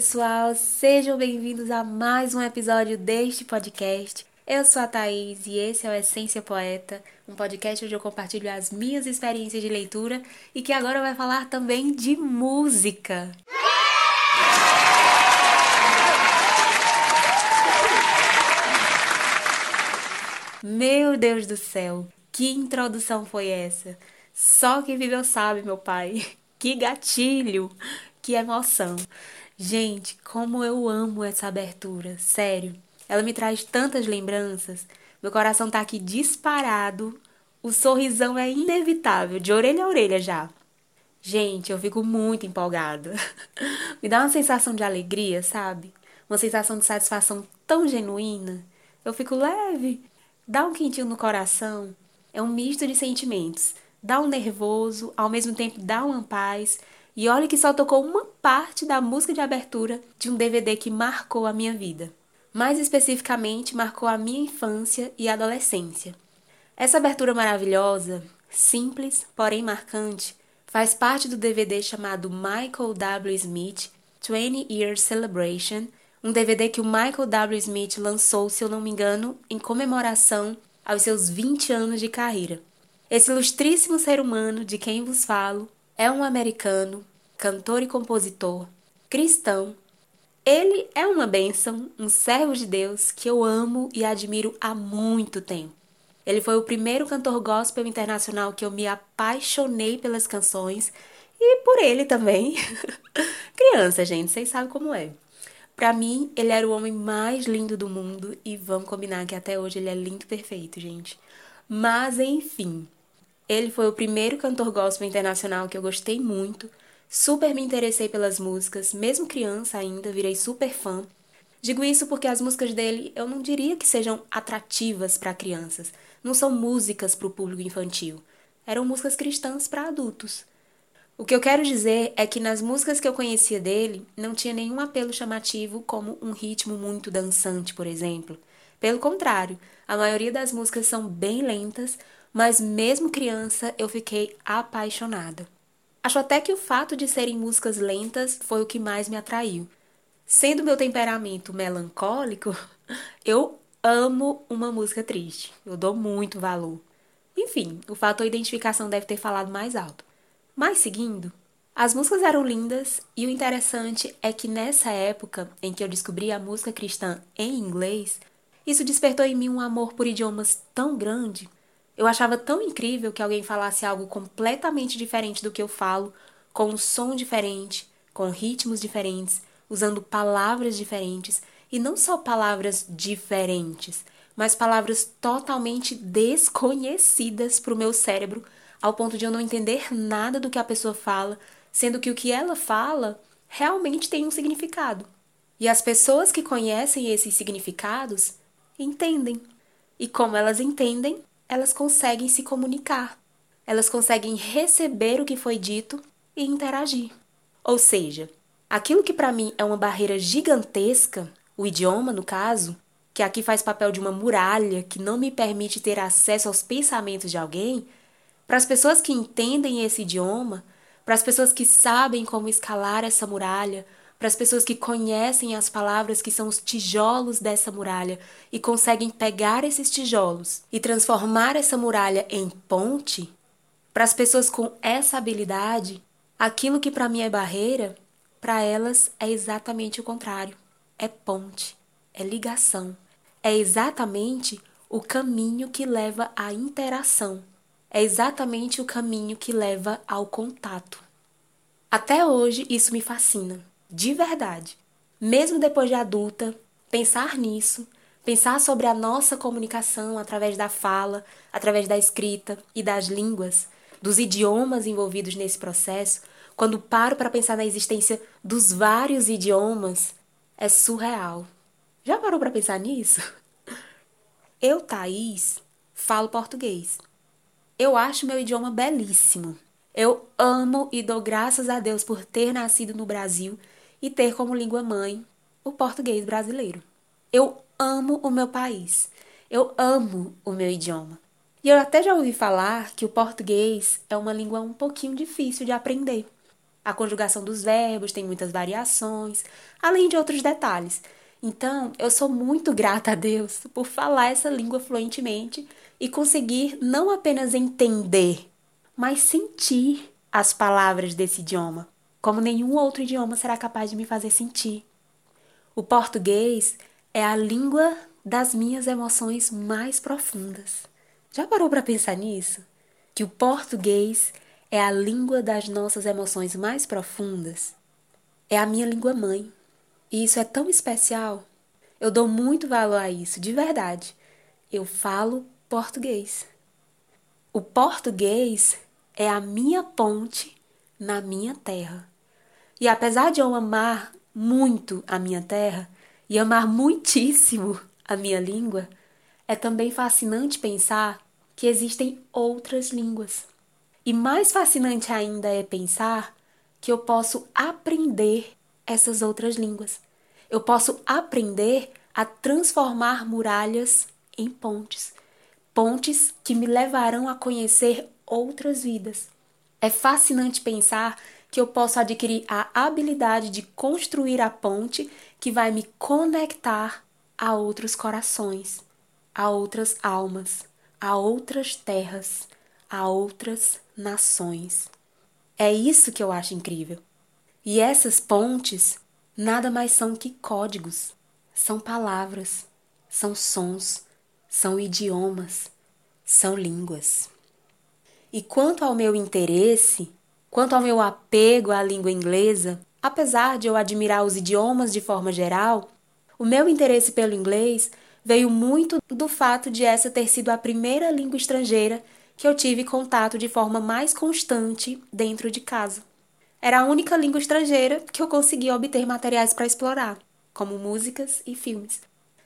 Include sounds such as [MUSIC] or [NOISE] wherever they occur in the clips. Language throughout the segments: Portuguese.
pessoal, sejam bem-vindos a mais um episódio deste podcast. Eu sou a Thaís e esse é o Essência Poeta, um podcast onde eu compartilho as minhas experiências de leitura e que agora vai falar também de música. Meu Deus do céu, que introdução foi essa? Só quem viveu sabe, meu pai. [LAUGHS] Que gatilho, que emoção. Gente, como eu amo essa abertura, sério. Ela me traz tantas lembranças. Meu coração tá aqui disparado. O sorrisão é inevitável, de orelha a orelha já. Gente, eu fico muito empolgada. [LAUGHS] me dá uma sensação de alegria, sabe? Uma sensação de satisfação tão genuína. Eu fico leve, dá um quentinho no coração. É um misto de sentimentos. Dá um nervoso, ao mesmo tempo dá uma paz. E olha que só tocou uma parte da música de abertura de um DVD que marcou a minha vida. Mais especificamente, marcou a minha infância e adolescência. Essa abertura maravilhosa, simples, porém marcante, faz parte do DVD chamado Michael W. Smith 20 Years Celebration, um DVD que o Michael W. Smith lançou, se eu não me engano, em comemoração aos seus 20 anos de carreira. Esse ilustríssimo ser humano de quem vos falo é um americano, cantor e compositor, cristão. Ele é uma bênção, um servo de Deus que eu amo e admiro há muito tempo. Ele foi o primeiro cantor gospel internacional que eu me apaixonei pelas canções e por ele também. [LAUGHS] Criança, gente, vocês sabem como é. Para mim, ele era o homem mais lindo do mundo e vamos combinar que até hoje ele é lindo e perfeito, gente. Mas enfim, ele foi o primeiro cantor gospel internacional que eu gostei muito, super me interessei pelas músicas, mesmo criança ainda, virei super fã. Digo isso porque as músicas dele eu não diria que sejam atrativas para crianças, não são músicas para o público infantil, eram músicas cristãs para adultos. O que eu quero dizer é que nas músicas que eu conhecia dele, não tinha nenhum apelo chamativo como um ritmo muito dançante, por exemplo. Pelo contrário, a maioria das músicas são bem lentas, mas mesmo criança eu fiquei apaixonada. Acho até que o fato de serem músicas lentas foi o que mais me atraiu. Sendo meu temperamento melancólico, [LAUGHS] eu amo uma música triste. Eu dou muito valor. Enfim, o fator identificação deve ter falado mais alto. Mas seguindo, as músicas eram lindas e o interessante é que nessa época em que eu descobri a música cristã em inglês, isso despertou em mim um amor por idiomas tão grande. Eu achava tão incrível que alguém falasse algo completamente diferente do que eu falo, com um som diferente, com ritmos diferentes, usando palavras diferentes, e não só palavras diferentes, mas palavras totalmente desconhecidas para o meu cérebro ao ponto de eu não entender nada do que a pessoa fala, sendo que o que ela fala realmente tem um significado. E as pessoas que conhecem esses significados entendem. E como elas entendem, elas conseguem se comunicar. Elas conseguem receber o que foi dito e interagir. Ou seja, aquilo que para mim é uma barreira gigantesca, o idioma no caso, que aqui faz papel de uma muralha que não me permite ter acesso aos pensamentos de alguém, para as pessoas que entendem esse idioma, para as pessoas que sabem como escalar essa muralha, para as pessoas que conhecem as palavras que são os tijolos dessa muralha e conseguem pegar esses tijolos e transformar essa muralha em ponte, para as pessoas com essa habilidade, aquilo que para mim é barreira, para elas é exatamente o contrário. É ponte, é ligação, é exatamente o caminho que leva à interação é exatamente o caminho que leva ao contato. Até hoje isso me fascina, de verdade. Mesmo depois de adulta, pensar nisso, pensar sobre a nossa comunicação através da fala, através da escrita e das línguas, dos idiomas envolvidos nesse processo, quando paro para pensar na existência dos vários idiomas, é surreal. Já parou para pensar nisso? [LAUGHS] Eu, Thaís, falo português. Eu acho meu idioma belíssimo. Eu amo e dou graças a Deus por ter nascido no Brasil e ter como língua mãe o português brasileiro. Eu amo o meu país. Eu amo o meu idioma. E eu até já ouvi falar que o português é uma língua um pouquinho difícil de aprender. A conjugação dos verbos tem muitas variações, além de outros detalhes. Então, eu sou muito grata a Deus por falar essa língua fluentemente e conseguir não apenas entender, mas sentir as palavras desse idioma, como nenhum outro idioma será capaz de me fazer sentir. O português é a língua das minhas emoções mais profundas. Já parou para pensar nisso? Que o português é a língua das nossas emoções mais profundas? É a minha língua mãe. E isso é tão especial. Eu dou muito valor a isso, de verdade. Eu falo português. O português é a minha ponte na minha terra. E apesar de eu amar muito a minha terra e amar muitíssimo a minha língua, é também fascinante pensar que existem outras línguas. E mais fascinante ainda é pensar que eu posso aprender essas outras línguas. Eu posso aprender a transformar muralhas em pontes. Pontes que me levarão a conhecer outras vidas. É fascinante pensar que eu posso adquirir a habilidade de construir a ponte que vai me conectar a outros corações, a outras almas, a outras terras, a outras nações. É isso que eu acho incrível. E essas pontes nada mais são que códigos, são palavras, são sons, são idiomas, são línguas. E quanto ao meu interesse, quanto ao meu apego à língua inglesa, apesar de eu admirar os idiomas de forma geral, o meu interesse pelo inglês veio muito do fato de essa ter sido a primeira língua estrangeira que eu tive contato de forma mais constante dentro de casa. Era a única língua estrangeira que eu conseguia obter materiais para explorar, como músicas e filmes.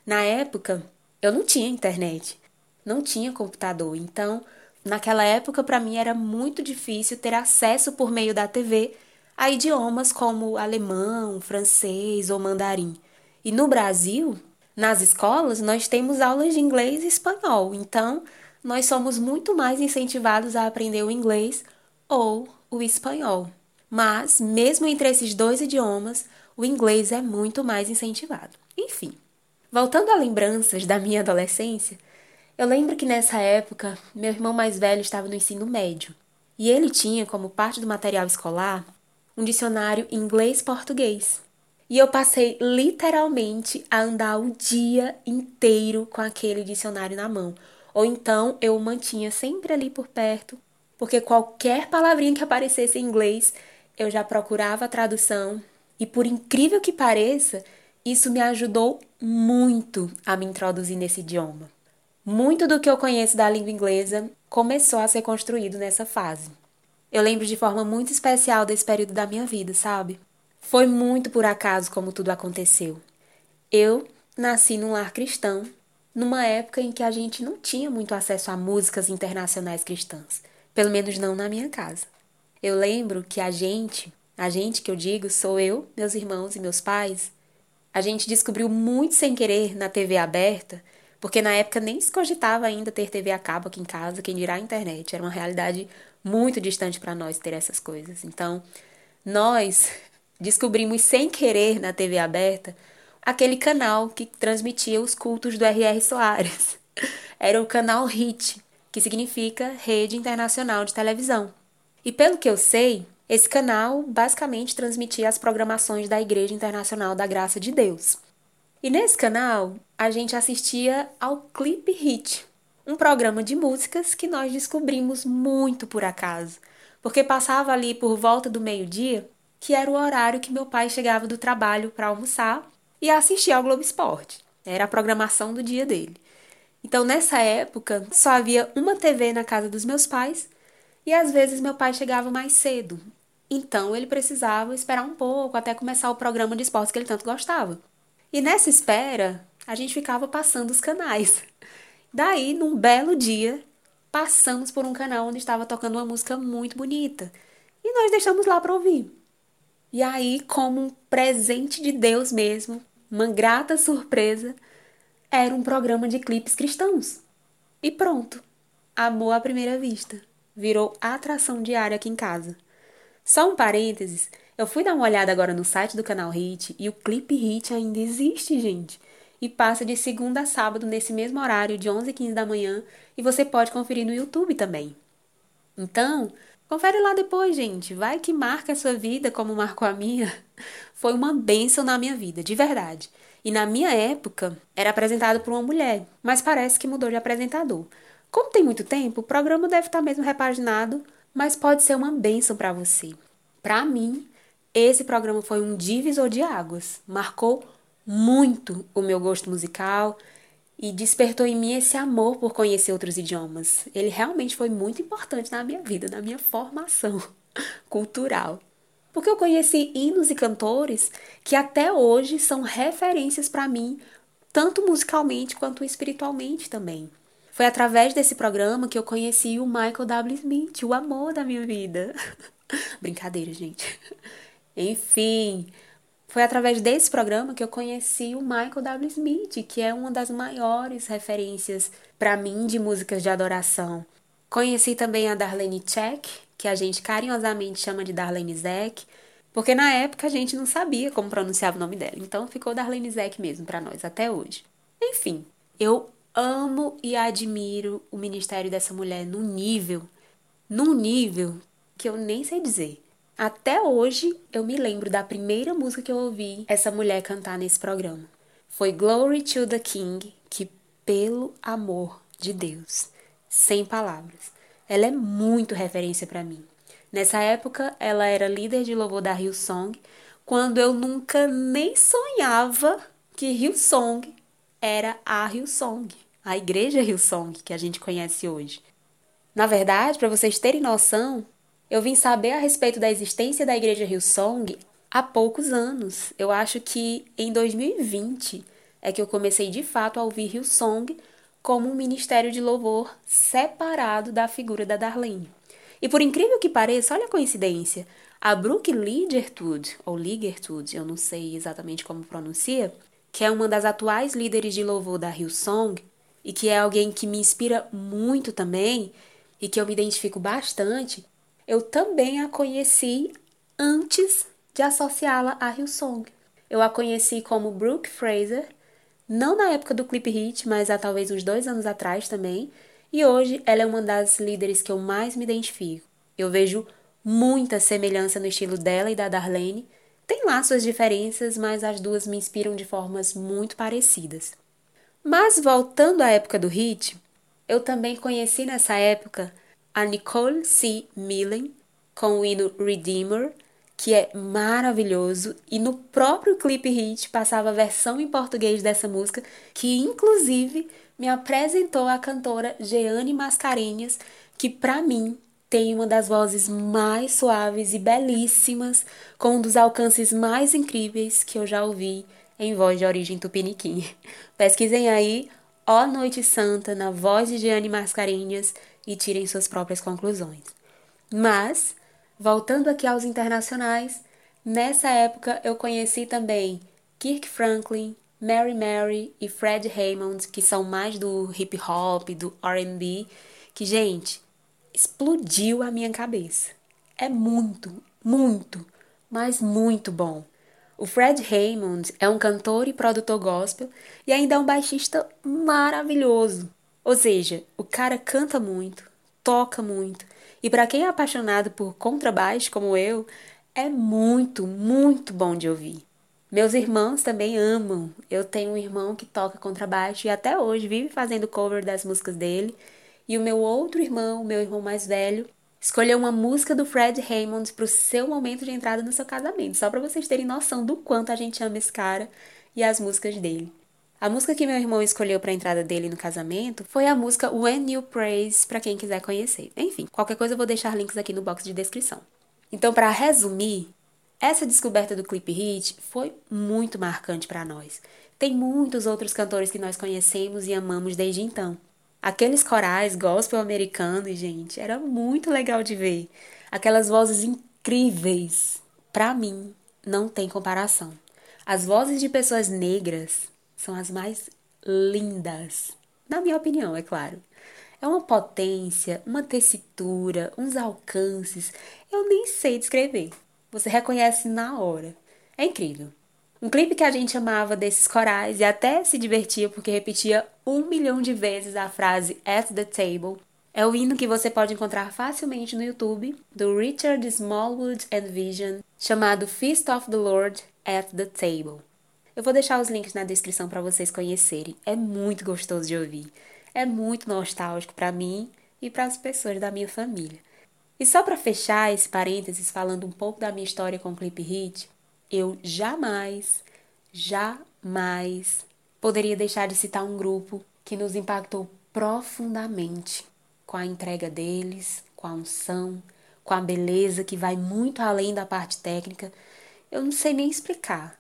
Na época, eu não tinha internet, não tinha computador, então, naquela época, para mim era muito difícil ter acesso por meio da TV a idiomas como alemão, francês ou mandarim. E no Brasil, nas escolas, nós temos aulas de inglês e espanhol, então nós somos muito mais incentivados a aprender o inglês ou o espanhol. Mas, mesmo entre esses dois idiomas, o inglês é muito mais incentivado. Enfim, voltando a lembranças da minha adolescência, eu lembro que nessa época meu irmão mais velho estava no ensino médio e ele tinha como parte do material escolar um dicionário inglês-português. E eu passei literalmente a andar o dia inteiro com aquele dicionário na mão. Ou então eu o mantinha sempre ali por perto, porque qualquer palavrinha que aparecesse em inglês eu já procurava a tradução e, por incrível que pareça, isso me ajudou muito a me introduzir nesse idioma. Muito do que eu conheço da língua inglesa começou a ser construído nessa fase. Eu lembro de forma muito especial desse período da minha vida, sabe? Foi muito por acaso como tudo aconteceu. Eu nasci num lar cristão, numa época em que a gente não tinha muito acesso a músicas internacionais cristãs, pelo menos não na minha casa. Eu lembro que a gente, a gente que eu digo, sou eu, meus irmãos e meus pais, a gente descobriu muito sem querer na TV aberta, porque na época nem se cogitava ainda ter TV a cabo aqui em casa, quem dirá a internet. Era uma realidade muito distante para nós ter essas coisas. Então, nós [LAUGHS] descobrimos sem querer na TV aberta aquele canal que transmitia os cultos do R.R. Soares. [LAUGHS] Era o canal HIT, que significa Rede Internacional de Televisão. E pelo que eu sei, esse canal basicamente transmitia as programações da Igreja Internacional da Graça de Deus. E nesse canal, a gente assistia ao Clip Hit, um programa de músicas que nós descobrimos muito por acaso, porque passava ali por volta do meio-dia, que era o horário que meu pai chegava do trabalho para almoçar e assistir ao Globo Esporte. Era a programação do dia dele. Então, nessa época, só havia uma TV na casa dos meus pais e às vezes meu pai chegava mais cedo. Então ele precisava esperar um pouco até começar o programa de esportes que ele tanto gostava. E nessa espera, a gente ficava passando os canais. Daí, num belo dia, passamos por um canal onde estava tocando uma música muito bonita. E nós deixamos lá para ouvir. E aí, como um presente de Deus mesmo, uma grata surpresa, era um programa de clipes cristãos. E pronto. Amor à primeira vista virou atração diária aqui em casa. Só um parênteses, eu fui dar uma olhada agora no site do canal Hit e o Clipe Hit ainda existe, gente. E passa de segunda a sábado nesse mesmo horário, de 11 h 15 da manhã, e você pode conferir no YouTube também. Então, confere lá depois, gente. Vai que marca a sua vida como marcou a minha. [LAUGHS] Foi uma bênção na minha vida, de verdade. E na minha época, era apresentado por uma mulher, mas parece que mudou de apresentador. Como tem muito tempo, o programa deve estar mesmo repaginado, mas pode ser uma bênção para você. Para mim, esse programa foi um divisor de águas. Marcou muito o meu gosto musical e despertou em mim esse amor por conhecer outros idiomas. Ele realmente foi muito importante na minha vida, na minha formação [LAUGHS] cultural. Porque eu conheci hinos e cantores que até hoje são referências para mim, tanto musicalmente quanto espiritualmente também. Foi através desse programa que eu conheci o Michael W. Smith, o amor da minha vida. [LAUGHS] Brincadeira, gente. Enfim, foi através desse programa que eu conheci o Michael W. Smith, que é uma das maiores referências para mim de músicas de adoração. Conheci também a Darlene Check, que a gente carinhosamente chama de Darlene Zek, porque na época a gente não sabia como pronunciar o nome dela, então ficou Darlene Zek mesmo para nós até hoje. Enfim, eu amo e admiro o ministério dessa mulher num nível, num nível que eu nem sei dizer. Até hoje eu me lembro da primeira música que eu ouvi essa mulher cantar nesse programa. Foi Glory to the King, que pelo amor de Deus, sem palavras. Ela é muito referência para mim. Nessa época, ela era líder de louvor da Hillsong, quando eu nunca nem sonhava que Hillsong era a Hillsong, a igreja Hillsong que a gente conhece hoje. Na verdade, para vocês terem noção, eu vim saber a respeito da existência da Igreja Hillsong há poucos anos. Eu acho que em 2020 é que eu comecei de fato a ouvir Hillsong como um ministério de louvor separado da figura da Darlene. E por incrível que pareça, olha a coincidência, a Brooke Ligertud, ou Ligertud, eu não sei exatamente como pronuncia, que é uma das atuais líderes de louvor da Hillsong e que é alguém que me inspira muito também e que eu me identifico bastante, eu também a conheci antes de associá-la a Hillsong. Eu a conheci como Brooke Fraser, não na época do Clip Hit, mas há talvez uns dois anos atrás também, e hoje ela é uma das líderes que eu mais me identifico. Eu vejo muita semelhança no estilo dela e da Darlene. Tem lá suas diferenças, mas as duas me inspiram de formas muito parecidas. Mas voltando à época do hit, eu também conheci nessa época a Nicole C. Millen com o hino Redeemer, que é maravilhoso, e no próprio clipe hit passava a versão em português dessa música, que inclusive me apresentou a cantora Jeane Mascarenhas, que para mim tem uma das vozes mais suaves e belíssimas, com um dos alcances mais incríveis que eu já ouvi em voz de origem tupiniquim. [LAUGHS] Pesquisem aí Ó Noite Santa na voz de Jeane Mascarenhas e tirem suas próprias conclusões. Mas, voltando aqui aos internacionais, nessa época eu conheci também Kirk Franklin, Mary Mary e Fred Hammond, que são mais do hip hop, do R&B, que gente, explodiu a minha cabeça. É muito, muito, mas muito bom. O Fred Hammond é um cantor e produtor gospel e ainda é um baixista maravilhoso. Ou seja, o cara canta muito, toca muito. E para quem é apaixonado por contrabaixo como eu, é muito, muito bom de ouvir. Meus irmãos também amam. Eu tenho um irmão que toca contrabaixo e até hoje vive fazendo cover das músicas dele. E o meu outro irmão, meu irmão mais velho, escolheu uma música do Fred Hammond para o seu momento de entrada no seu casamento, só para vocês terem noção do quanto a gente ama esse cara e as músicas dele. A música que meu irmão escolheu para a entrada dele no casamento foi a música When You Praise, para quem quiser conhecer. Enfim, qualquer coisa eu vou deixar links aqui no box de descrição. Então, para resumir, essa descoberta do clip hit foi muito marcante para nós. Tem muitos outros cantores que nós conhecemos e amamos desde então. Aqueles corais gospel americanos, gente, era muito legal de ver. Aquelas vozes incríveis. Para mim, não tem comparação. As vozes de pessoas negras são as mais lindas. Na minha opinião, é claro. É uma potência, uma tessitura, uns alcances. Eu nem sei descrever. Você reconhece na hora. É incrível. Um clipe que a gente amava desses corais e até se divertia porque repetia um milhão de vezes a frase at the table. É o hino que você pode encontrar facilmente no YouTube, do Richard Smallwood and Vision, chamado Feast of the Lord at the Table. Eu vou deixar os links na descrição para vocês conhecerem. É muito gostoso de ouvir. É muito nostálgico para mim e para as pessoas da minha família. E só para fechar esse parênteses falando um pouco da minha história com o Clip Hit, eu jamais, jamais poderia deixar de citar um grupo que nos impactou profundamente com a entrega deles, com a unção, com a beleza que vai muito além da parte técnica. Eu não sei nem explicar.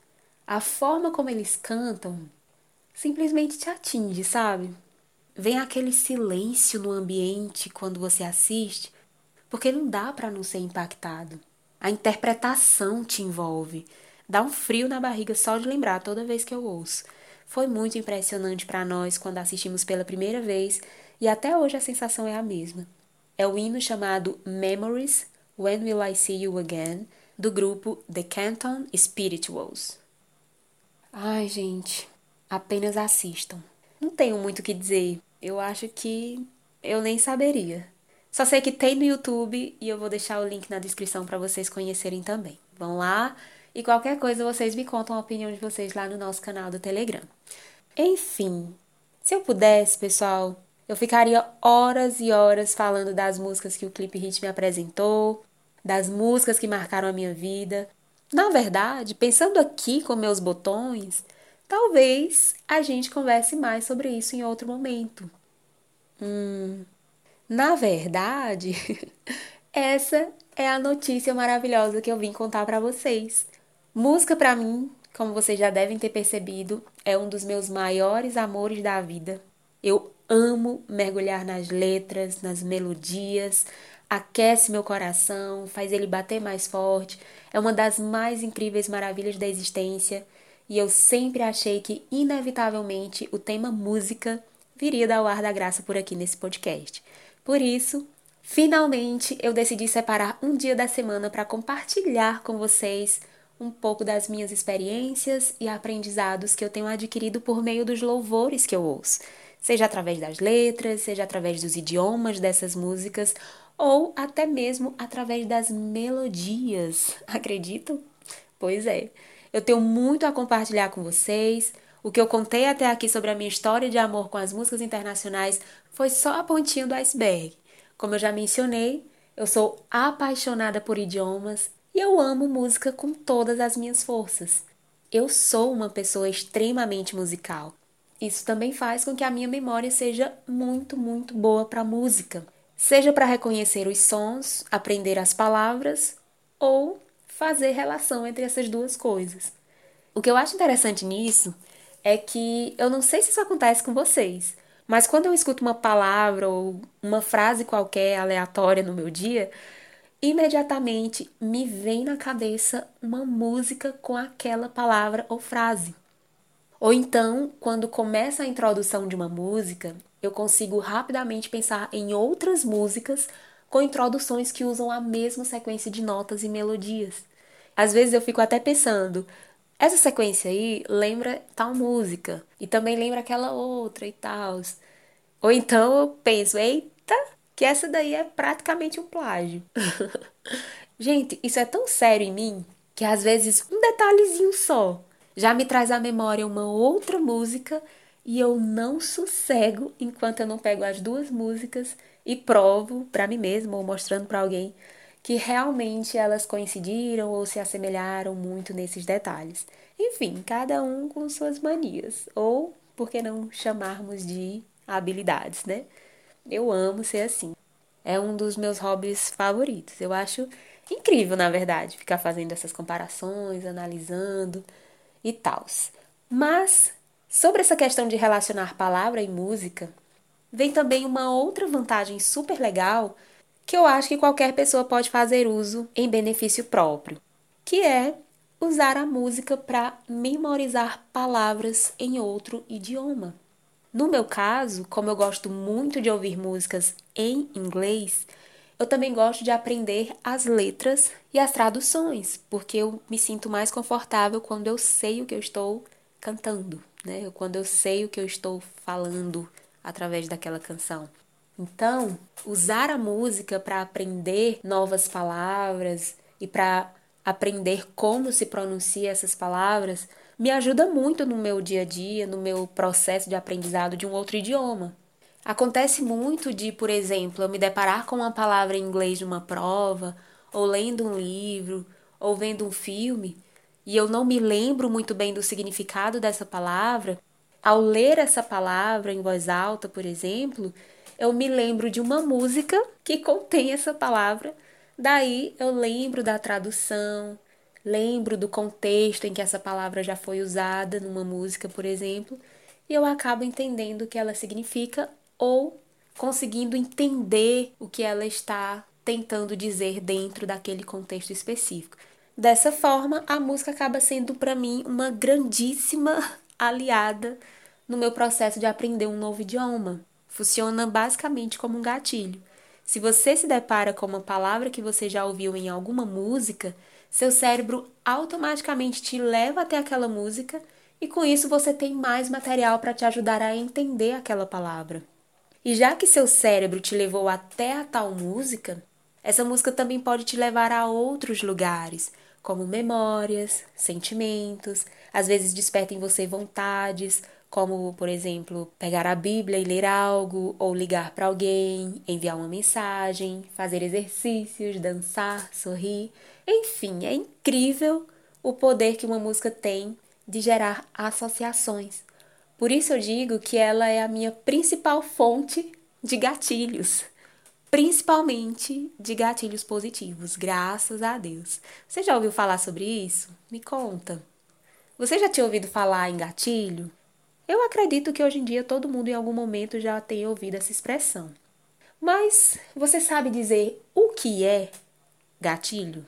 A forma como eles cantam simplesmente te atinge, sabe? Vem aquele silêncio no ambiente quando você assiste, porque não dá para não ser impactado. A interpretação te envolve. Dá um frio na barriga só de lembrar toda vez que eu ouço. Foi muito impressionante para nós quando assistimos pela primeira vez e até hoje a sensação é a mesma. É o hino chamado Memories When Will I See You Again do grupo The Canton Spirituals. Ai, gente, apenas assistam. Não tenho muito o que dizer. Eu acho que eu nem saberia. Só sei que tem no YouTube e eu vou deixar o link na descrição para vocês conhecerem também. Vão lá e qualquer coisa vocês me contam a opinião de vocês lá no nosso canal do Telegram. Enfim, se eu pudesse, pessoal, eu ficaria horas e horas falando das músicas que o Clipe Hit me apresentou, das músicas que marcaram a minha vida. Na verdade, pensando aqui com meus botões, talvez a gente converse mais sobre isso em outro momento. Hum, na verdade, [LAUGHS] essa é a notícia maravilhosa que eu vim contar para vocês. Música para mim, como vocês já devem ter percebido, é um dos meus maiores amores da vida. Eu amo mergulhar nas letras, nas melodias, aquece meu coração, faz ele bater mais forte. É uma das mais incríveis maravilhas da existência e eu sempre achei que, inevitavelmente, o tema música viria dar o ar da graça por aqui nesse podcast. Por isso, finalmente eu decidi separar um dia da semana para compartilhar com vocês um pouco das minhas experiências e aprendizados que eu tenho adquirido por meio dos louvores que eu ouço, seja através das letras, seja através dos idiomas dessas músicas ou até mesmo através das melodias. [LAUGHS] Acreditam? Pois é. Eu tenho muito a compartilhar com vocês. O que eu contei até aqui sobre a minha história de amor com as músicas internacionais foi só a pontinha do iceberg. Como eu já mencionei, eu sou apaixonada por idiomas e eu amo música com todas as minhas forças. Eu sou uma pessoa extremamente musical. Isso também faz com que a minha memória seja muito, muito boa para música seja para reconhecer os sons, aprender as palavras ou fazer relação entre essas duas coisas. O que eu acho interessante nisso é que eu não sei se isso acontece com vocês, mas quando eu escuto uma palavra ou uma frase qualquer aleatória no meu dia, imediatamente me vem na cabeça uma música com aquela palavra ou frase. Ou então, quando começa a introdução de uma música, eu consigo rapidamente pensar em outras músicas com introduções que usam a mesma sequência de notas e melodias. Às vezes eu fico até pensando, essa sequência aí lembra tal música e também lembra aquela outra e tal. Ou então eu penso, eita, que essa daí é praticamente um plágio. [LAUGHS] Gente, isso é tão sério em mim que às vezes um detalhezinho só já me traz à memória uma outra música e eu não sossego enquanto eu não pego as duas músicas e provo para mim mesma ou mostrando para alguém que realmente elas coincidiram ou se assemelharam muito nesses detalhes. Enfim, cada um com suas manias, ou por que não chamarmos de habilidades, né? Eu amo ser assim. É um dos meus hobbies favoritos. Eu acho incrível, na verdade, ficar fazendo essas comparações, analisando e tal. Mas Sobre essa questão de relacionar palavra e música, vem também uma outra vantagem super legal que eu acho que qualquer pessoa pode fazer uso em benefício próprio, que é usar a música para memorizar palavras em outro idioma. No meu caso, como eu gosto muito de ouvir músicas em inglês, eu também gosto de aprender as letras e as traduções, porque eu me sinto mais confortável quando eu sei o que eu estou cantando, né? Quando eu sei o que eu estou falando através daquela canção. Então, usar a música para aprender novas palavras e para aprender como se pronuncia essas palavras me ajuda muito no meu dia a dia, no meu processo de aprendizado de um outro idioma. Acontece muito de, por exemplo, eu me deparar com uma palavra em inglês de uma prova, ou lendo um livro, ou vendo um filme, e eu não me lembro muito bem do significado dessa palavra. Ao ler essa palavra em voz alta, por exemplo, eu me lembro de uma música que contém essa palavra. Daí eu lembro da tradução, lembro do contexto em que essa palavra já foi usada numa música, por exemplo, e eu acabo entendendo o que ela significa ou conseguindo entender o que ela está tentando dizer dentro daquele contexto específico. Dessa forma, a música acaba sendo para mim uma grandíssima [LAUGHS] aliada no meu processo de aprender um novo idioma. Funciona basicamente como um gatilho. Se você se depara com uma palavra que você já ouviu em alguma música, seu cérebro automaticamente te leva até aquela música e com isso você tem mais material para te ajudar a entender aquela palavra. E já que seu cérebro te levou até a tal música, essa música também pode te levar a outros lugares, como memórias, sentimentos, às vezes desperta em você vontades, como, por exemplo, pegar a Bíblia e ler algo, ou ligar para alguém, enviar uma mensagem, fazer exercícios, dançar, sorrir. Enfim, é incrível o poder que uma música tem de gerar associações. Por isso eu digo que ela é a minha principal fonte de gatilhos, principalmente de gatilhos positivos, graças a Deus. Você já ouviu falar sobre isso? Me conta. Você já tinha ouvido falar em gatilho? Eu acredito que hoje em dia todo mundo em algum momento já tenha ouvido essa expressão. Mas você sabe dizer o que é gatilho?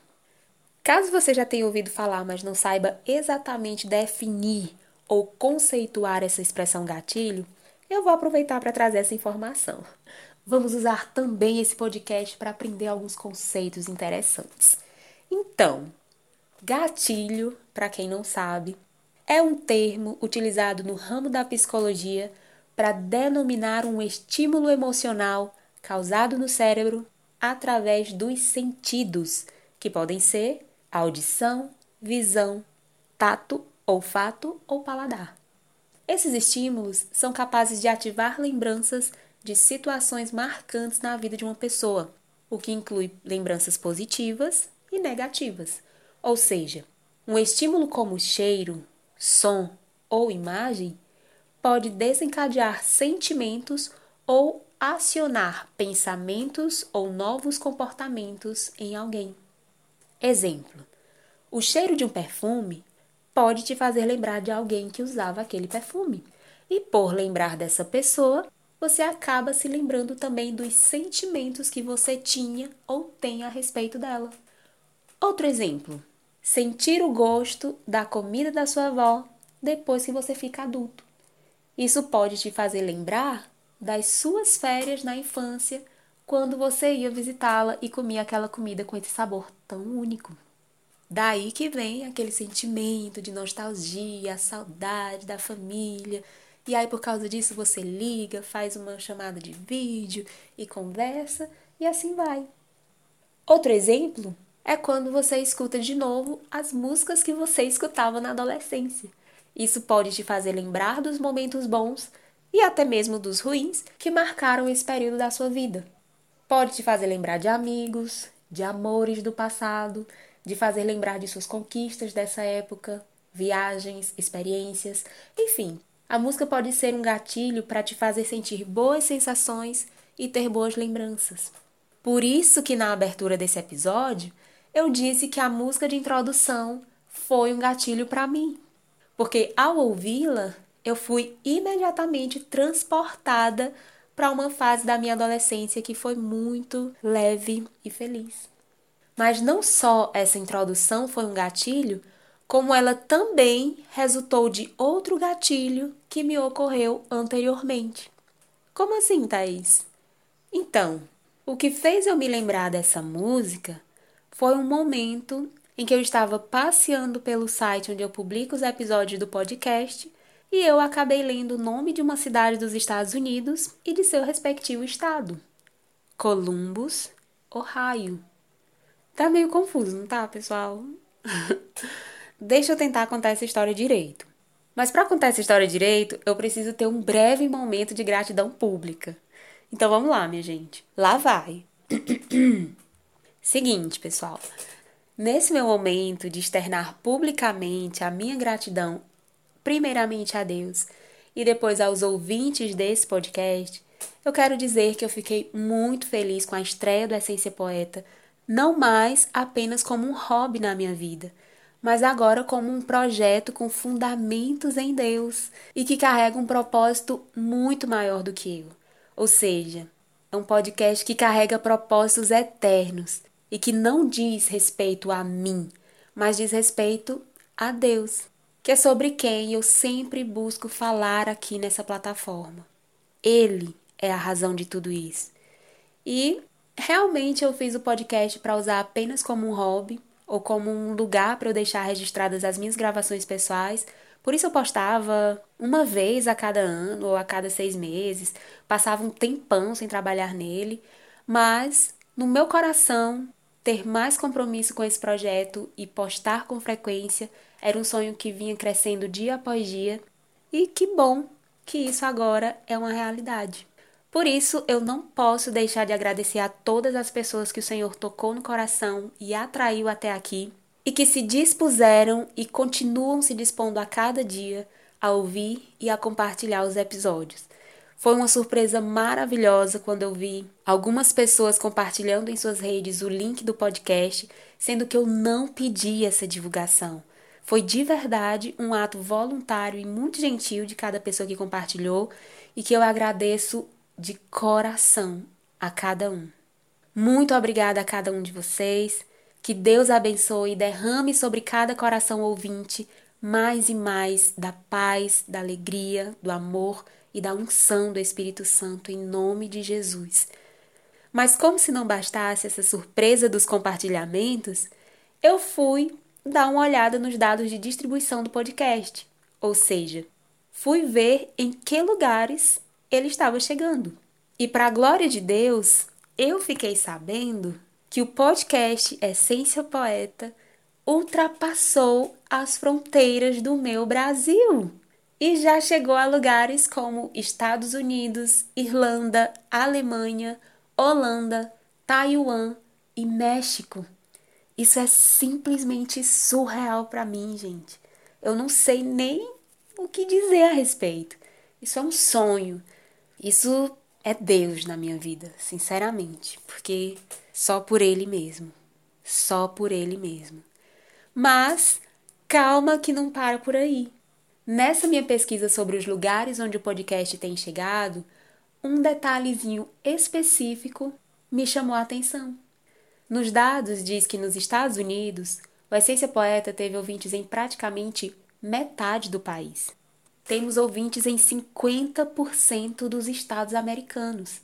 Caso você já tenha ouvido falar, mas não saiba exatamente definir ou conceituar essa expressão gatilho, eu vou aproveitar para trazer essa informação. Vamos usar também esse podcast para aprender alguns conceitos interessantes. Então, gatilho, para quem não sabe, é um termo utilizado no ramo da psicologia para denominar um estímulo emocional causado no cérebro através dos sentidos, que podem ser audição, visão, tato olfato ou paladar. Esses estímulos são capazes de ativar lembranças de situações marcantes na vida de uma pessoa, o que inclui lembranças positivas e negativas. Ou seja, um estímulo como cheiro, som ou imagem pode desencadear sentimentos ou acionar pensamentos ou novos comportamentos em alguém. Exemplo: o cheiro de um perfume pode te fazer lembrar de alguém que usava aquele perfume. E por lembrar dessa pessoa, você acaba se lembrando também dos sentimentos que você tinha ou tem a respeito dela. Outro exemplo: sentir o gosto da comida da sua avó depois que você fica adulto. Isso pode te fazer lembrar das suas férias na infância, quando você ia visitá-la e comia aquela comida com esse sabor tão único. Daí que vem aquele sentimento de nostalgia, saudade da família. E aí, por causa disso, você liga, faz uma chamada de vídeo e conversa, e assim vai. Outro exemplo é quando você escuta de novo as músicas que você escutava na adolescência. Isso pode te fazer lembrar dos momentos bons e até mesmo dos ruins que marcaram esse período da sua vida. Pode te fazer lembrar de amigos, de amores do passado, de fazer lembrar de suas conquistas dessa época, viagens, experiências, enfim. A música pode ser um gatilho para te fazer sentir boas sensações e ter boas lembranças. Por isso que na abertura desse episódio eu disse que a música de introdução foi um gatilho para mim, porque ao ouvi-la eu fui imediatamente transportada para uma fase da minha adolescência que foi muito leve e feliz. Mas não só essa introdução foi um gatilho, como ela também resultou de outro gatilho que me ocorreu anteriormente. Como assim, Thaís? Então, o que fez eu me lembrar dessa música foi um momento em que eu estava passeando pelo site onde eu publico os episódios do podcast e eu acabei lendo o nome de uma cidade dos Estados Unidos e de seu respectivo estado: Columbus, Ohio. Tá meio confuso, não tá, pessoal? [LAUGHS] Deixa eu tentar contar essa história direito. Mas para contar essa história direito, eu preciso ter um breve momento de gratidão pública. Então vamos lá, minha gente. Lá vai. [CLEARS THROAT] Seguinte, pessoal. Nesse meu momento de externar publicamente a minha gratidão, primeiramente a Deus e depois aos ouvintes desse podcast, eu quero dizer que eu fiquei muito feliz com a estreia do Essência Poeta, não mais apenas como um hobby na minha vida mas agora como um projeto com fundamentos em Deus e que carrega um propósito muito maior do que eu. Ou seja, é um podcast que carrega propósitos eternos e que não diz respeito a mim, mas diz respeito a Deus, que é sobre quem eu sempre busco falar aqui nessa plataforma. Ele é a razão de tudo isso. E realmente eu fiz o podcast para usar apenas como um hobby ou como um lugar para eu deixar registradas as minhas gravações pessoais. Por isso eu postava uma vez a cada ano ou a cada seis meses, passava um tempão sem trabalhar nele, mas no meu coração, ter mais compromisso com esse projeto e postar com frequência era um sonho que vinha crescendo dia após dia, e que bom que isso agora é uma realidade. Por isso, eu não posso deixar de agradecer a todas as pessoas que o Senhor tocou no coração e atraiu até aqui e que se dispuseram e continuam se dispondo a cada dia a ouvir e a compartilhar os episódios. Foi uma surpresa maravilhosa quando eu vi algumas pessoas compartilhando em suas redes o link do podcast, sendo que eu não pedi essa divulgação. Foi de verdade um ato voluntário e muito gentil de cada pessoa que compartilhou e que eu agradeço de coração a cada um. Muito obrigada a cada um de vocês. Que Deus abençoe e derrame sobre cada coração ouvinte mais e mais da paz, da alegria, do amor e da unção do Espírito Santo em nome de Jesus. Mas como se não bastasse essa surpresa dos compartilhamentos, eu fui dar uma olhada nos dados de distribuição do podcast, ou seja, fui ver em que lugares ele estava chegando. E para a glória de Deus, eu fiquei sabendo que o podcast Essência Poeta ultrapassou as fronteiras do meu Brasil e já chegou a lugares como Estados Unidos, Irlanda, Alemanha, Holanda, Taiwan e México. Isso é simplesmente surreal para mim, gente. Eu não sei nem o que dizer a respeito. Isso é um sonho. Isso é Deus na minha vida, sinceramente, porque só por Ele mesmo. Só por Ele mesmo. Mas calma que não para por aí. Nessa minha pesquisa sobre os lugares onde o podcast tem chegado, um detalhezinho específico me chamou a atenção. Nos dados diz que nos Estados Unidos, o Essência Poeta teve ouvintes em praticamente metade do país temos ouvintes em 50% dos estados americanos.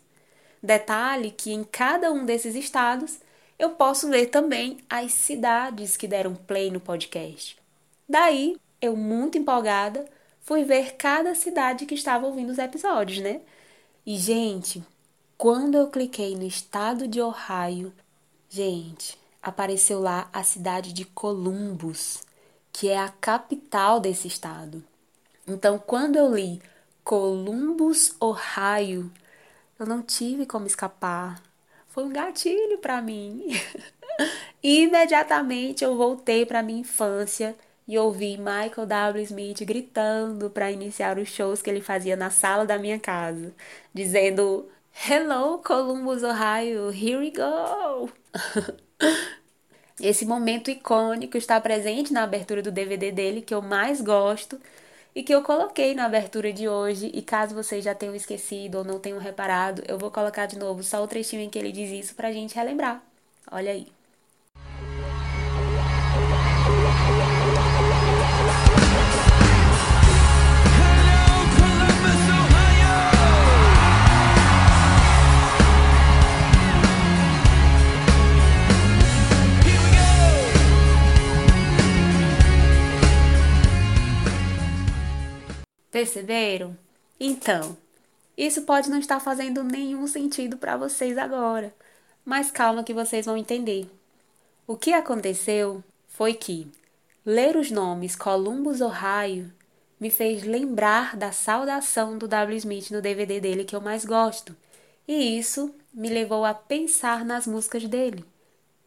Detalhe que em cada um desses estados eu posso ver também as cidades que deram play no podcast. Daí, eu muito empolgada, fui ver cada cidade que estava ouvindo os episódios, né? E gente, quando eu cliquei no estado de Ohio, gente, apareceu lá a cidade de Columbus, que é a capital desse estado. Então, quando eu li Columbus, Ohio, eu não tive como escapar. Foi um gatilho para mim. [LAUGHS] imediatamente eu voltei para minha infância e ouvi Michael W. Smith gritando para iniciar os shows que ele fazia na sala da minha casa, dizendo: Hello, Columbus, Ohio, here we go! [LAUGHS] Esse momento icônico está presente na abertura do DVD dele que eu mais gosto e que eu coloquei na abertura de hoje. E caso vocês já tenham esquecido ou não tenham reparado, eu vou colocar de novo só o trechinho em que ele diz isso pra gente relembrar. Olha aí. Perceberam? Então, isso pode não estar fazendo nenhum sentido para vocês agora, mas calma que vocês vão entender. O que aconteceu foi que ler os nomes Columbus, Ohio me fez lembrar da saudação do W. Smith no DVD dele que eu mais gosto, e isso me levou a pensar nas músicas dele,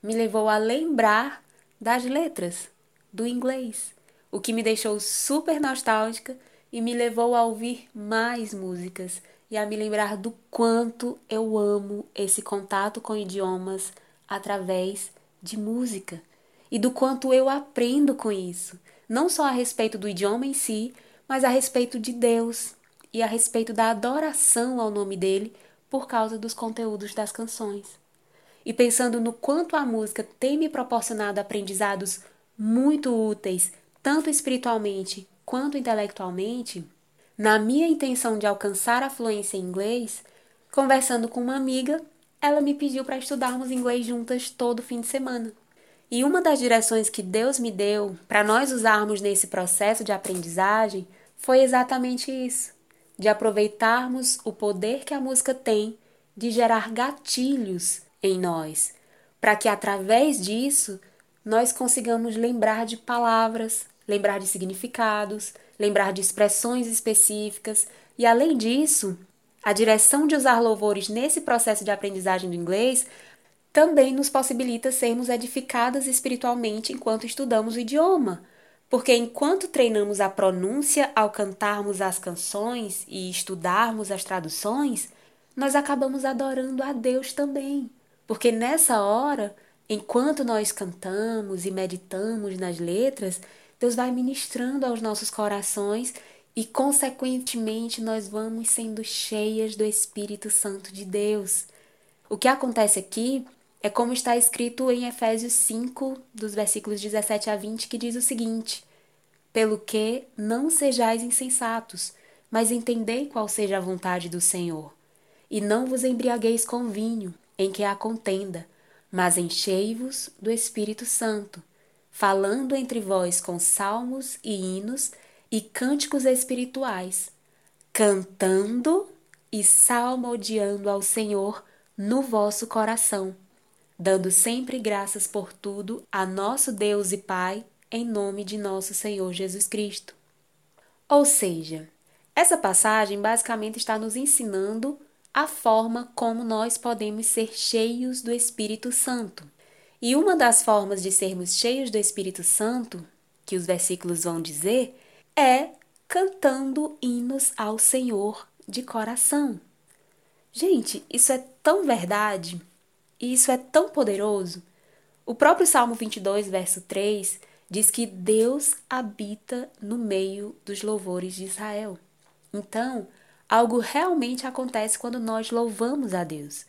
me levou a lembrar das letras do inglês, o que me deixou super nostálgica e me levou a ouvir mais músicas e a me lembrar do quanto eu amo esse contato com idiomas através de música e do quanto eu aprendo com isso, não só a respeito do idioma em si, mas a respeito de Deus e a respeito da adoração ao nome dele por causa dos conteúdos das canções. E pensando no quanto a música tem me proporcionado aprendizados muito úteis, tanto espiritualmente quanto intelectualmente, na minha intenção de alcançar a fluência em inglês, conversando com uma amiga, ela me pediu para estudarmos inglês juntas todo fim de semana. E uma das direções que Deus me deu para nós usarmos nesse processo de aprendizagem foi exatamente isso: de aproveitarmos o poder que a música tem de gerar gatilhos em nós, para que através disso nós consigamos lembrar de palavras, lembrar de significados, lembrar de expressões específicas e, além disso, a direção de usar louvores nesse processo de aprendizagem do inglês também nos possibilita sermos edificadas espiritualmente enquanto estudamos o idioma. Porque enquanto treinamos a pronúncia ao cantarmos as canções e estudarmos as traduções, nós acabamos adorando a Deus também. Porque nessa hora, enquanto nós cantamos e meditamos nas letras, Deus vai ministrando aos nossos corações e, consequentemente, nós vamos sendo cheias do Espírito Santo de Deus. O que acontece aqui é como está escrito em Efésios 5, dos versículos 17 a 20, que diz o seguinte: Pelo que não sejais insensatos, mas entendei qual seja a vontade do Senhor. E não vos embriagueis com vinho, em que há contenda, mas enchei-vos do Espírito Santo, falando entre vós com salmos e hinos e cânticos espirituais, cantando e salmodiando ao Senhor no vosso coração dando sempre graças por tudo a nosso Deus e Pai, em nome de nosso Senhor Jesus Cristo. Ou seja, essa passagem basicamente está nos ensinando a forma como nós podemos ser cheios do Espírito Santo. E uma das formas de sermos cheios do Espírito Santo, que os versículos vão dizer, é cantando hinos ao Senhor de coração. Gente, isso é tão verdade e isso é tão poderoso. O próprio Salmo 22, verso 3, diz que Deus habita no meio dos louvores de Israel. Então, algo realmente acontece quando nós louvamos a Deus.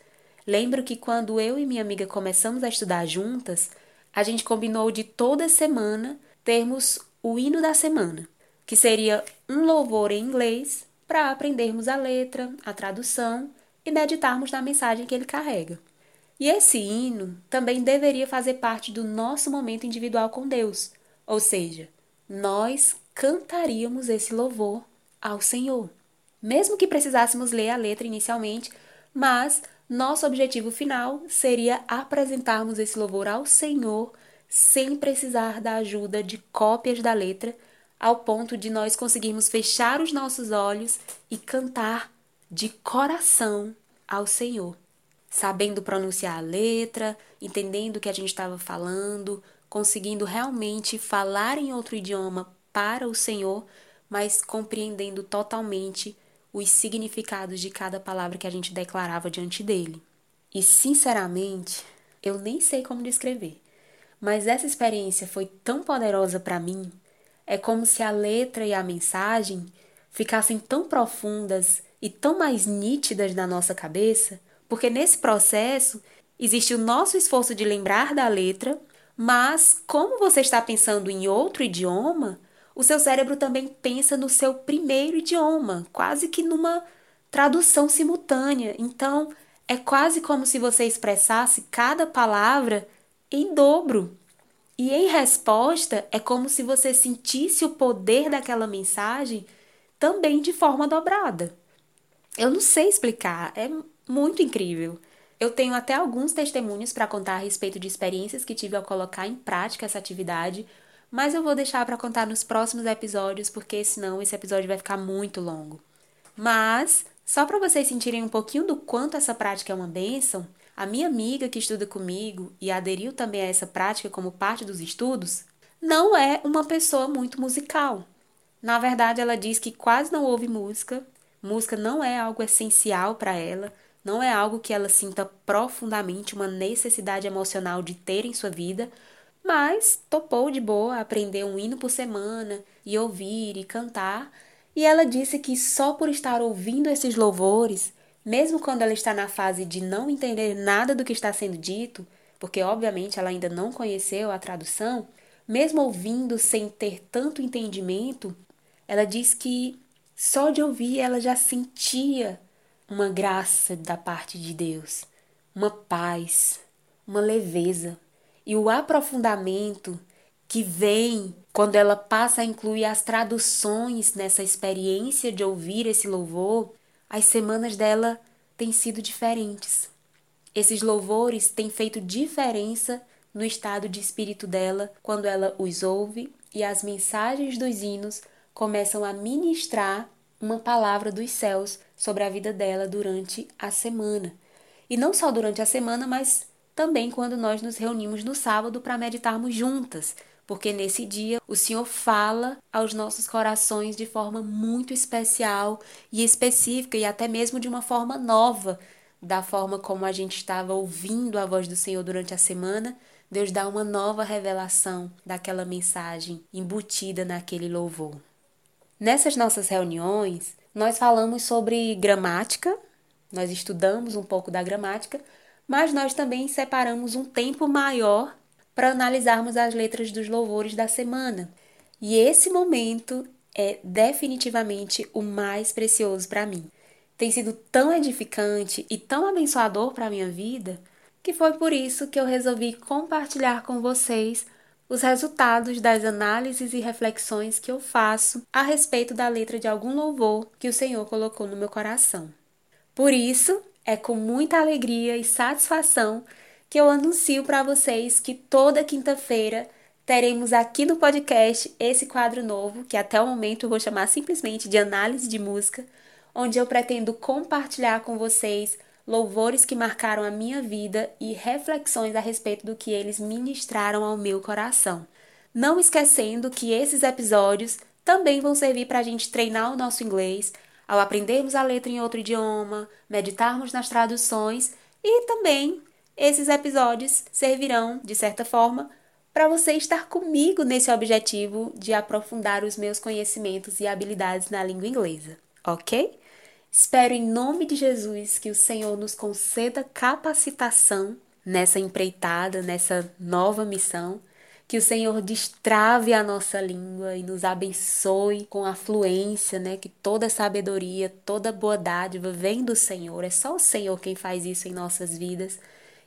Lembro que quando eu e minha amiga começamos a estudar juntas, a gente combinou de toda semana termos o hino da semana, que seria um louvor em inglês para aprendermos a letra, a tradução e meditarmos na mensagem que ele carrega. E esse hino também deveria fazer parte do nosso momento individual com Deus, ou seja, nós cantaríamos esse louvor ao Senhor. Mesmo que precisássemos ler a letra inicialmente, mas nosso objetivo final seria apresentarmos esse louvor ao Senhor sem precisar da ajuda de cópias da letra, ao ponto de nós conseguirmos fechar os nossos olhos e cantar de coração ao Senhor. Sabendo pronunciar a letra, entendendo o que a gente estava falando, conseguindo realmente falar em outro idioma para o Senhor, mas compreendendo totalmente os significados de cada palavra que a gente declarava diante dele. E sinceramente, eu nem sei como descrever, mas essa experiência foi tão poderosa para mim. É como se a letra e a mensagem ficassem tão profundas e tão mais nítidas na nossa cabeça porque nesse processo existe o nosso esforço de lembrar da letra, mas como você está pensando em outro idioma, o seu cérebro também pensa no seu primeiro idioma, quase que numa tradução simultânea. Então, é quase como se você expressasse cada palavra em dobro. E em resposta, é como se você sentisse o poder daquela mensagem também de forma dobrada. Eu não sei explicar, é muito incrível. Eu tenho até alguns testemunhos para contar a respeito de experiências que tive ao colocar em prática essa atividade, mas eu vou deixar para contar nos próximos episódios, porque senão esse episódio vai ficar muito longo. Mas, só para vocês sentirem um pouquinho do quanto essa prática é uma bênção, a minha amiga que estuda comigo e aderiu também a essa prática como parte dos estudos, não é uma pessoa muito musical. Na verdade, ela diz que quase não ouve música, música não é algo essencial para ela, não é algo que ela sinta profundamente uma necessidade emocional de ter em sua vida, mas topou de boa aprender um hino por semana e ouvir e cantar. E ela disse que só por estar ouvindo esses louvores, mesmo quando ela está na fase de não entender nada do que está sendo dito, porque obviamente ela ainda não conheceu a tradução, mesmo ouvindo sem ter tanto entendimento, ela diz que só de ouvir ela já sentia uma graça da parte de Deus, uma paz, uma leveza e o aprofundamento que vem quando ela passa a incluir as traduções nessa experiência de ouvir esse louvor as semanas dela têm sido diferentes. Esses louvores têm feito diferença no estado de espírito dela quando ela os ouve e as mensagens dos hinos começam a ministrar uma palavra dos céus sobre a vida dela durante a semana. E não só durante a semana, mas também quando nós nos reunimos no sábado para meditarmos juntas, porque nesse dia o Senhor fala aos nossos corações de forma muito especial e específica e até mesmo de uma forma nova, da forma como a gente estava ouvindo a voz do Senhor durante a semana. Deus dá uma nova revelação daquela mensagem embutida naquele louvor. Nessas nossas reuniões, nós falamos sobre gramática, nós estudamos um pouco da gramática, mas nós também separamos um tempo maior para analisarmos as letras dos louvores da semana. E esse momento é definitivamente o mais precioso para mim. Tem sido tão edificante e tão abençoador para a minha vida que foi por isso que eu resolvi compartilhar com vocês os resultados das análises e reflexões que eu faço a respeito da letra de algum louvor que o Senhor colocou no meu coração. Por isso, é com muita alegria e satisfação que eu anuncio para vocês que toda quinta-feira teremos aqui no podcast esse quadro novo, que até o momento eu vou chamar simplesmente de análise de música, onde eu pretendo compartilhar com vocês louvores que marcaram a minha vida e reflexões a respeito do que eles ministraram ao meu coração. Não esquecendo que esses episódios também vão servir para a gente treinar o nosso inglês, ao aprendermos a letra em outro idioma, meditarmos nas traduções e também esses episódios servirão, de certa forma, para você estar comigo nesse objetivo de aprofundar os meus conhecimentos e habilidades na língua inglesa, ok? Espero em nome de Jesus que o Senhor nos conceda capacitação nessa empreitada, nessa nova missão, que o Senhor destrave a nossa língua e nos abençoe com a fluência, né? Que toda sabedoria, toda boa dádiva vem do Senhor. É só o Senhor quem faz isso em nossas vidas.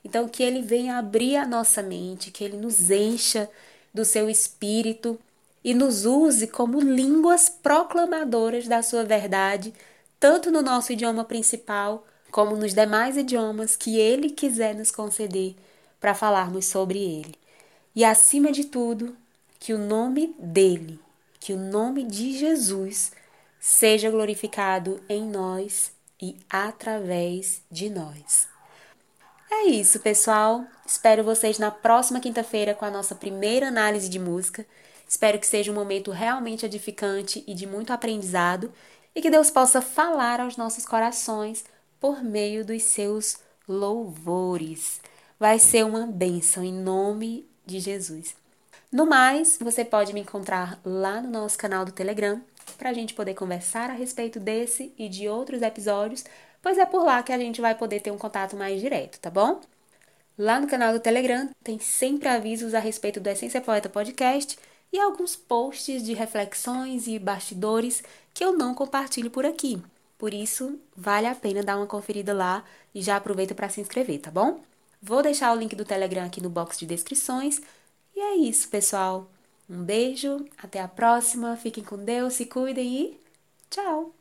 Então, que Ele venha abrir a nossa mente, que Ele nos encha do seu espírito e nos use como línguas proclamadoras da sua verdade, tanto no nosso idioma principal, como nos demais idiomas que Ele quiser nos conceder para falarmos sobre Ele. E acima de tudo, que o nome dele, que o nome de Jesus seja glorificado em nós e através de nós. É isso, pessoal. Espero vocês na próxima quinta-feira com a nossa primeira análise de música. Espero que seja um momento realmente edificante e de muito aprendizado e que Deus possa falar aos nossos corações por meio dos seus louvores. Vai ser uma bênção em nome de Jesus. No mais, você pode me encontrar lá no nosso canal do Telegram para a gente poder conversar a respeito desse e de outros episódios pois é por lá que a gente vai poder ter um contato mais direto, tá bom? Lá no canal do Telegram tem sempre avisos a respeito do Essência Poeta Podcast e alguns posts de reflexões e bastidores que eu não compartilho por aqui. Por isso, vale a pena dar uma conferida lá e já aproveita para se inscrever, tá bom? Vou deixar o link do Telegram aqui no box de descrições. E é isso, pessoal. Um beijo, até a próxima, fiquem com Deus, se cuidem e Tchau!